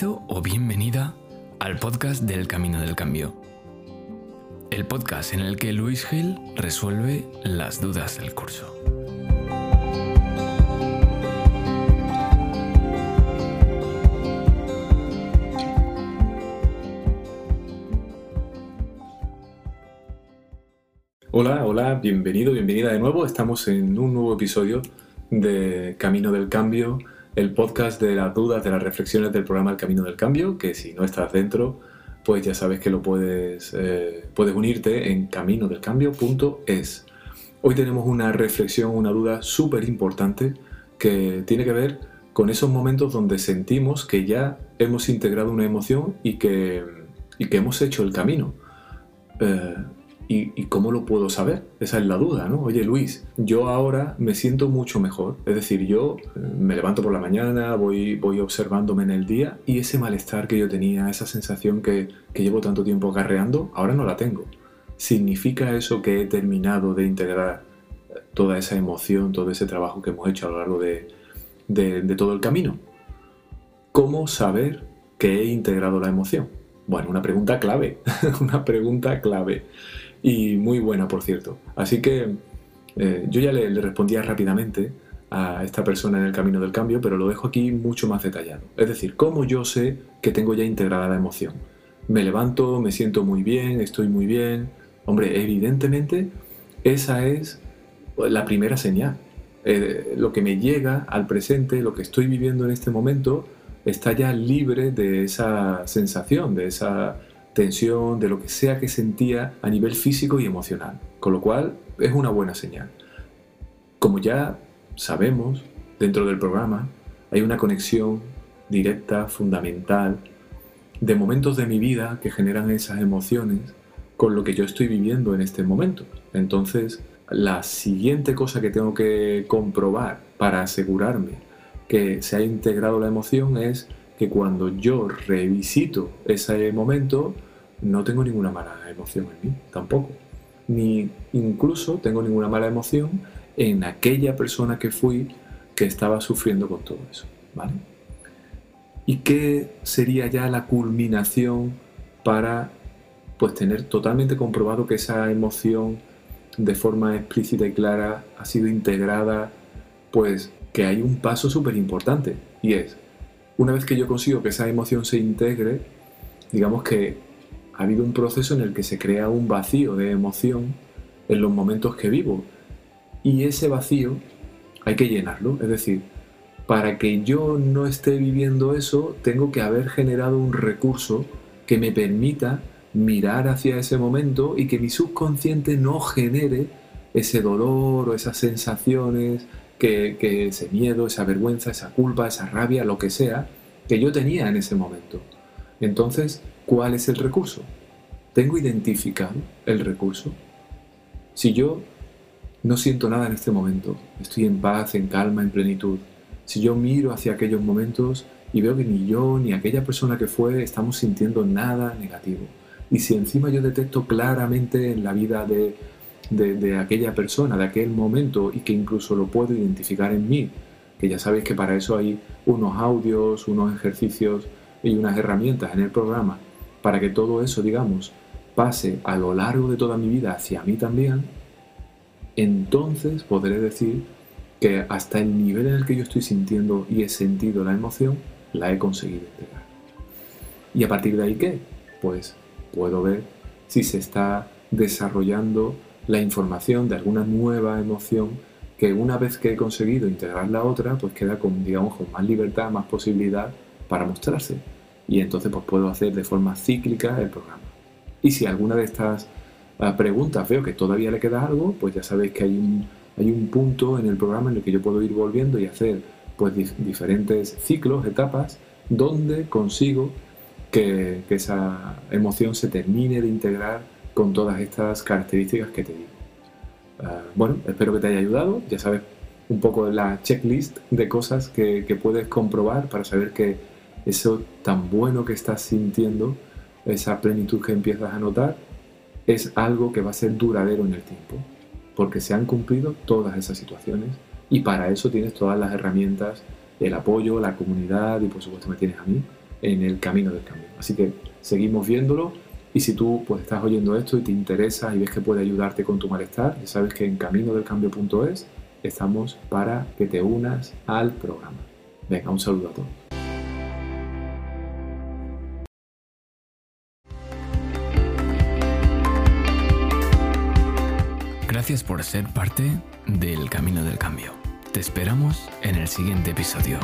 Bienvenido o bienvenida al podcast del Camino del Cambio. El podcast en el que Luis Gil resuelve las dudas del curso. Hola, hola, bienvenido, bienvenida de nuevo. Estamos en un nuevo episodio de Camino del Cambio el podcast de las dudas, de las reflexiones del programa El Camino del Cambio, que si no estás dentro, pues ya sabes que lo puedes, eh, puedes unirte en caminodelcambio.es. Hoy tenemos una reflexión, una duda súper importante que tiene que ver con esos momentos donde sentimos que ya hemos integrado una emoción y que, y que hemos hecho el camino. Eh, ¿Y, cómo lo puedo saber? Esa es la duda, ¿no? Oye Luis, yo ahora me siento mucho mejor. Es decir, yo eh, me levanto por la mañana, voy, voy observándome en el día y ese malestar que yo tenía, esa sensación que, llevo tanto tiempo acarreando, ahora no la tengo. ¿Significa eso que he terminado de integrar eh, toda esa emoción, todo ese trabajo que hemos hecho a lo largo de, de todo el camino? ¿Cómo saber que he integrado la emoción? Bueno, una pregunta clave, una pregunta clave y muy buena, por cierto. Así que eh, yo ya le, respondía rápidamente a esta persona en el camino del cambio, pero lo dejo aquí mucho más detallado. Es decir, cómo yo sé que tengo ya integrada la emoción. Me levanto, me siento muy bien, estoy muy bien. Hombre, evidentemente esa es la primera señal. Eh, lo que me llega al presente, lo que estoy viviendo en este momento, está ya libre de esa sensación, de esa tensión, de lo que sea que sentía a nivel físico y emocional. Con lo cual es una buena señal. Como ya sabemos, dentro del programa hay una conexión directa, fundamental, de momentos de mi vida que generan esas emociones con lo que yo estoy viviendo en este momento. Entonces, la siguiente cosa que tengo que comprobar para asegurarme que se ha integrado la emoción es que cuando yo revisito ese momento, no tengo ninguna mala emoción en mí, tampoco. Ni incluso tengo ninguna mala emoción en aquella persona que fui que estaba sufriendo con todo eso. ¿vale? ¿Y qué sería ya la culminación para pues tener totalmente comprobado que esa emoción de forma explícita y clara ha sido integrada? Pues que hay un paso súper importante y es, una vez que yo consigo que esa emoción se integre, digamos que ha habido un proceso en el que se crea un vacío de emoción en los momentos que vivo. Y ese vacío hay que llenarlo. Es decir, para que yo no esté viviendo eso, tengo que haber generado un recurso que me permita mirar hacia ese momento y que mi subconsciente no genere ese dolor o esas sensaciones, que, que ese miedo, esa vergüenza, esa culpa, esa rabia, lo que sea, que yo tenía en ese momento. Entonces, ¿cuál es el recurso? ¿Tengo identificado el recurso? Si yo no siento nada en este momento, estoy en paz, en calma, en plenitud, si yo miro hacia aquellos momentos y veo que ni yo ni aquella persona que fue estamos sintiendo nada negativo, y si encima yo detecto claramente en la vida de, de, aquella persona, de aquel momento, y que incluso lo puedo identificar en mí, que ya sabéis que para eso hay unos audios, unos ejercicios y unas herramientas en el programa para que todo eso, digamos, pase a lo largo de toda mi vida hacia mí también, entonces podré decir que hasta el nivel en el que yo estoy sintiendo y he sentido la emoción, la he conseguido integrar. ¿Y a partir de ahí qué? Pues puedo ver si se está desarrollando la información de alguna nueva emoción que una vez que he conseguido integrar la otra, pues queda con, digamos, con más libertad, más posibilidad para mostrarse y entonces pues puedo hacer de forma cíclica el programa. Y si alguna de estas ah, preguntas veo que todavía le queda algo, pues ya sabéis que hay un, hay un punto en el programa en el que yo puedo ir volviendo y hacer pues diferentes ciclos, etapas, donde consigo que, esa emoción se termine de integrar con todas estas características que te digo. Ah, bueno, espero que te haya ayudado. Ya sabes un poco la checklist de cosas que, que puedes comprobar para saber que eso tan bueno que estás sintiendo, esa plenitud que empiezas a notar, es algo que va a ser duradero en el tiempo, porque se han cumplido todas esas situaciones y para eso tienes todas las herramientas, el apoyo, la comunidad y por supuesto me tienes a mí en el camino del cambio. Así que seguimos viéndolo y si tú pues estás oyendo esto y te interesa y ves que puede ayudarte con tu malestar, ya sabes que en caminodelcambio.es estamos para que te unas al programa. Venga, un saludo a todos. Gracias por ser parte del Camino del Cambio. Te esperamos en el siguiente episodio.